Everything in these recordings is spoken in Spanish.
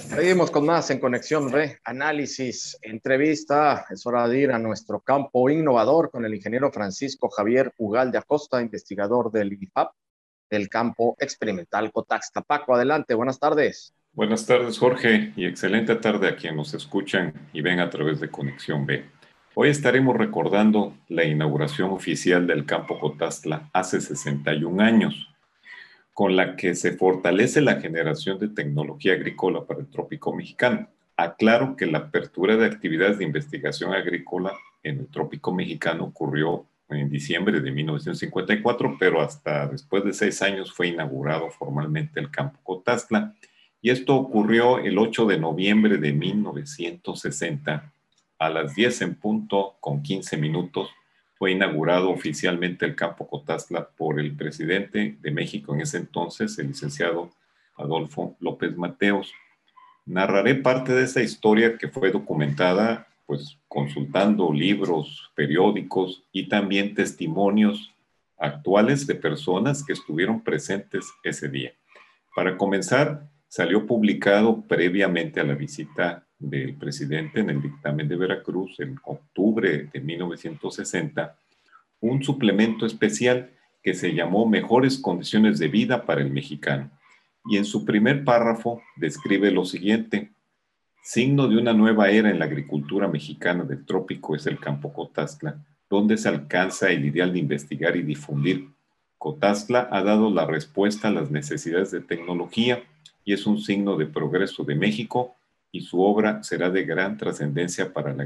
Seguimos con más en Conexión B, análisis, entrevista. Es hora de ir a nuestro campo innovador con el ingeniero Francisco Javier Ugal de Acosta, investigador del INIFAP, del campo experimental Cotaxta. Paco, adelante, buenas tardes. Buenas tardes, Jorge, y excelente tarde a quienes nos escuchan y ven a través de Conexión B. Hoy estaremos recordando la inauguración oficial del campo Cotastla hace 61 años con la que se fortalece la generación de tecnología agrícola para el trópico mexicano. Aclaro que la apertura de actividades de investigación agrícola en el trópico mexicano ocurrió en diciembre de 1954, pero hasta después de seis años fue inaugurado formalmente el campo Cotastla. Y esto ocurrió el 8 de noviembre de 1960 a las 10 en punto con 15 minutos fue inaugurado oficialmente el campo Cotazla por el presidente de México en ese entonces, el licenciado Adolfo López Mateos. Narraré parte de esa historia que fue documentada pues consultando libros, periódicos y también testimonios actuales de personas que estuvieron presentes ese día. Para comenzar, salió publicado previamente a la visita del presidente en el dictamen de Veracruz en octubre de 1960 un suplemento especial que se llamó Mejores Condiciones de Vida para el Mexicano. Y en su primer párrafo describe lo siguiente. Signo de una nueva era en la agricultura mexicana del trópico es el campo Cotazla, donde se alcanza el ideal de investigar y difundir. Cotazla ha dado la respuesta a las necesidades de tecnología y es un signo de progreso de México y su obra será de gran trascendencia para, la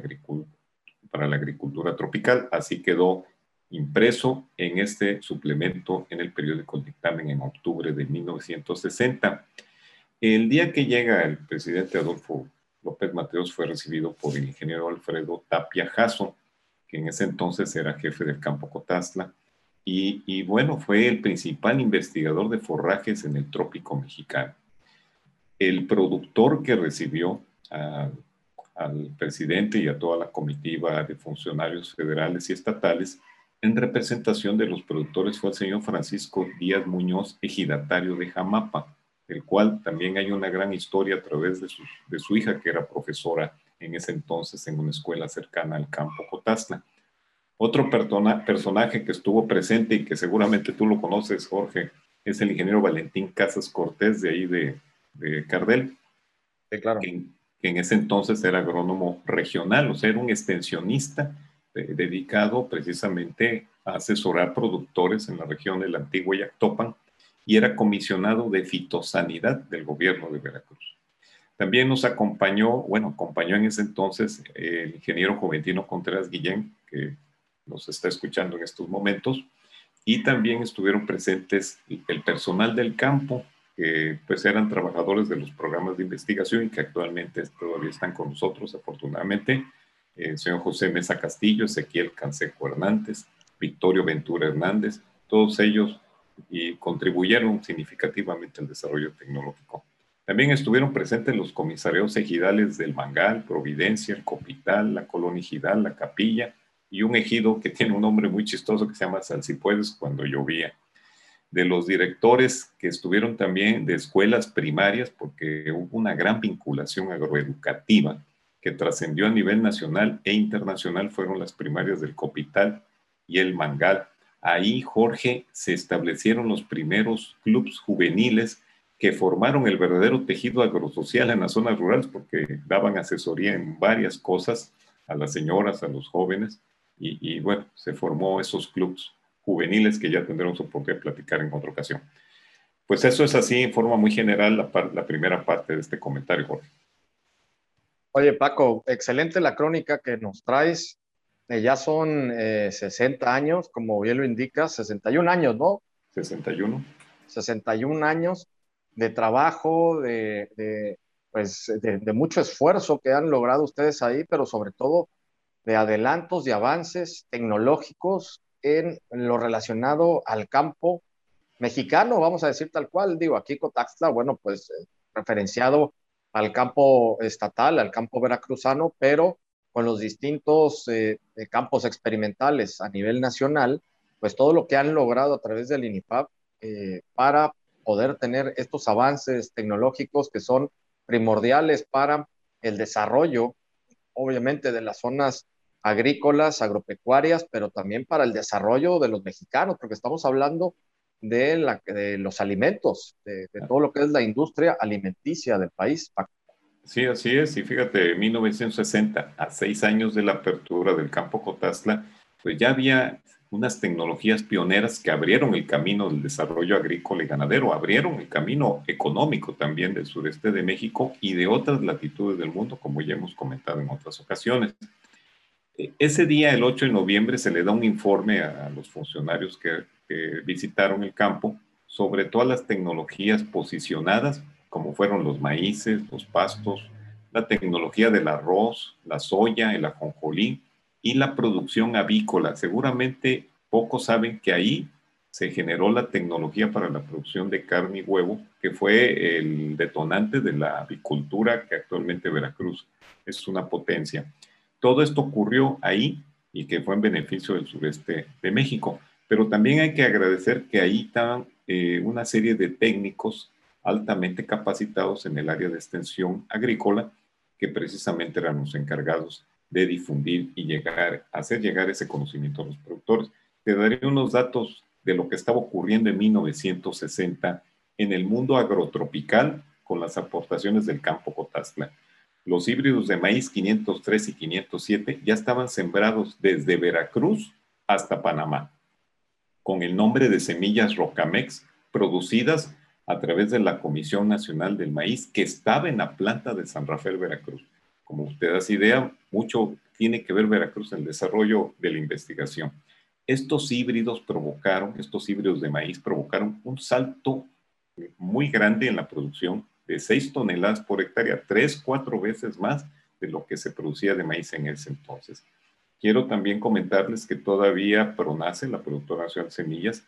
agricultura tropical. Así quedó impreso en este suplemento en el periódico Dictamen en octubre de 1960. El día que llega el presidente Adolfo López Mateos fue recibido por el ingeniero Alfredo Tapia Jasso, que en ese entonces era jefe del campo Cotazla, y bueno, fue el principal investigador de forrajes en el trópico mexicano el productor que recibió al presidente y a toda la comitiva de funcionarios federales y estatales en representación de los productores fue el señor Francisco Díaz Muñoz, ejidatario de Jamapa, el cual también hay una gran historia a través de su, hija, que era profesora en ese entonces en una escuela cercana al campo Cotazla. Otro personaje que estuvo presente y que seguramente tú lo conoces, Jorge, es el ingeniero Valentín Casas Cortés, de ahí de, de Cardel, claro. que, en ese entonces era agrónomo regional, o sea, era un extensionista eh, dedicado precisamente a asesorar productores en la región del antiguo Yactopan y era comisionado de fitosanidad del gobierno de Veracruz. También nos acompañó, bueno, acompañó en ese entonces el ingeniero Juventino Contreras Guillén, que nos está escuchando en estos momentos, y también estuvieron presentes el personal del campo, que pues eran trabajadores de los programas de investigación y que actualmente todavía están con nosotros, afortunadamente. El señor José Mesa Castillo, Ezequiel Canseco Hernández, Victorio Ventura Hernández, todos ellos y contribuyeron significativamente al desarrollo tecnológico. También estuvieron presentes los comisarios ejidales del Mangal, Providencia, el Copital, la Colonia Ejidal, la Capilla y un ejido que tiene un nombre muy chistoso que se llama Salsipuedes cuando llovía de los directores que estuvieron también de escuelas primarias, porque hubo una gran vinculación agroeducativa que trascendió a nivel nacional e internacional, fueron las primarias del Copital y el Mangal. Ahí, Jorge, se establecieron los primeros clubes juveniles que formaron el verdadero tejido agrosocial en las zonas rurales, porque daban asesoría en varias cosas a las señoras, a los jóvenes, y, y bueno, se formó esos clubes juveniles que ya tendremos por qué platicar en otra ocasión. Pues eso es así en forma muy general la, la primera parte de este comentario, Jorge. Oye, Paco, excelente la crónica que nos traes. Eh, ya son 60 eh, años, como bien lo indicas, 61 años, ¿no? 61. 61 años de trabajo, de, de pues, de, de, mucho esfuerzo que han logrado ustedes ahí, pero sobre todo de adelantos y avances tecnológicos en lo relacionado al campo mexicano, vamos a decir tal cual, digo, aquí Cotaxtla, bueno, pues eh, referenciado al campo estatal, al campo veracruzano, pero con los distintos eh, campos experimentales a nivel nacional, pues todo lo que han logrado a través del INIPAP eh, para poder tener estos avances tecnológicos que son primordiales para el desarrollo, obviamente, de las zonas agrícolas, agropecuarias, pero también para el desarrollo de los mexicanos, porque estamos hablando de, los alimentos, de, todo lo que es la industria alimenticia del país. Sí, así es. Y fíjate, en 1960, a seis años de la apertura del campo Cotazla, pues ya había unas tecnologías pioneras que abrieron el camino del desarrollo agrícola y ganadero, abrieron el camino económico también del sureste de México y de otras latitudes del mundo, como ya hemos comentado en otras ocasiones. Ese día, el 8 de noviembre, se le da un informe a los funcionarios que, visitaron el campo sobre todas las tecnologías posicionadas, como fueron los maíces, los pastos, la tecnología del arroz, la soya, el ajonjolí, y la producción avícola. Seguramente pocos saben que ahí se generó la tecnología para la producción de carne y huevo, que fue el detonante de la avicultura que actualmente Veracruz es una potencia. Todo esto ocurrió ahí y que fue en beneficio del sureste de México. Pero también hay que agradecer que ahí estaban eh, una serie de técnicos altamente capacitados en el área de extensión agrícola que precisamente eran los encargados de difundir y llegar, hacer llegar ese conocimiento a los productores. Te daré unos datos de lo que estaba ocurriendo en 1960 en el mundo agrotropical con las aportaciones del campo Cotazla. Los híbridos de maíz 503 y 507 ya estaban sembrados desde Veracruz hasta Panamá, con el nombre de semillas Rocamex, producidas a través de la Comisión Nacional del Maíz, que estaba en la planta de San Rafael, Veracruz como usted hace idea, mucho tiene que ver Veracruz en el desarrollo de la investigación. Estos híbridos provocaron, estos híbridos de maíz provocaron un salto muy grande en la producción de 6 toneladas por hectárea, tres, cuatro veces más de lo que se producía de maíz en ese entonces. Quiero también comentarles que todavía Pronace, la productora nacional de semillas,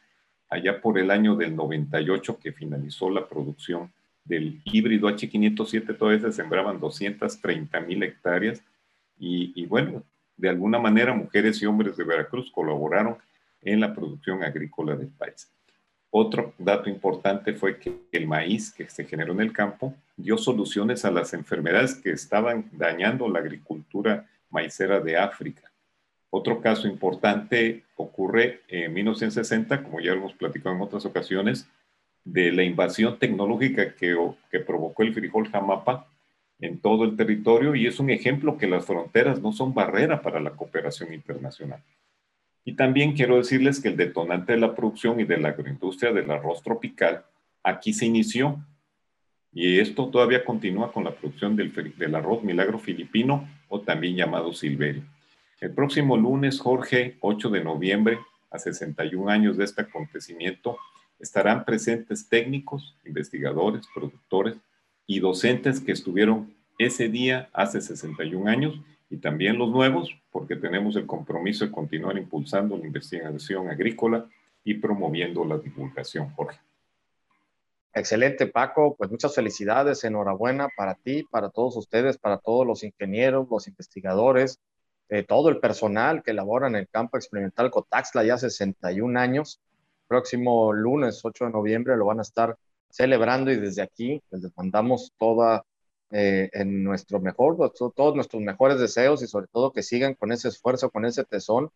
allá por el año del 98 que finalizó la producción del híbrido H507 todavía se sembraban 230 mil hectáreas y, bueno, de alguna manera mujeres y hombres de Veracruz colaboraron en la producción agrícola del país. Otro dato importante fue que el maíz que se generó en el campo dio soluciones a las enfermedades que estaban dañando la agricultura maicera de África. Otro caso importante ocurre en 1960, como ya hemos platicado en otras ocasiones, de la invasión tecnológica que, provocó el frijol jamapa en todo el territorio y es un ejemplo que las fronteras no son barrera para la cooperación internacional. Y también quiero decirles que el detonante de la producción y de la agroindustria del arroz tropical aquí se inició y esto todavía continúa con la producción del, arroz milagro filipino o también llamado silverio. El próximo lunes, Jorge, 8 de noviembre, a 61 años de este acontecimiento, estarán presentes técnicos, investigadores, productores y docentes que estuvieron ese día hace 61 años y también los nuevos, porque tenemos el compromiso de continuar impulsando la investigación agrícola y promoviendo la divulgación, Jorge. Excelente, Paco. Pues muchas felicidades, enhorabuena para ti, para todos ustedes, para todos los ingenieros, los investigadores, eh, todo el personal que labora en el campo experimental Cotaxla ya 61 años próximo lunes 8 de noviembre lo van a estar celebrando y desde aquí les mandamos toda eh, en nuestro mejor, todos nuestros mejores deseos y sobre todo que sigan con ese esfuerzo, con ese tesón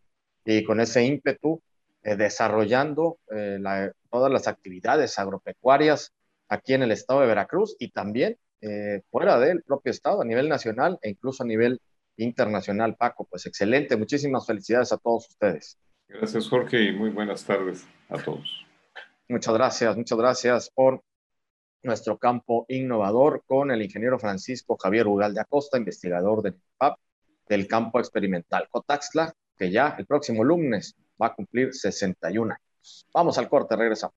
y con ese ímpetu eh, desarrollando eh, todas las actividades agropecuarias aquí en el estado de Veracruz y también fuera del propio estado, a nivel nacional e incluso a nivel internacional, Paco. Pues excelente, muchísimas felicidades a todos ustedes. Gracias, Jorge, y muy buenas tardes a todos. Muchas gracias, muchas gracias por nuestro campo innovador con el ingeniero Francisco Javier Ugal de Acosta, investigador del PAP del campo experimental Cotaxla, que ya el próximo lunes va a cumplir 61 años. Vamos al corte, regresamos.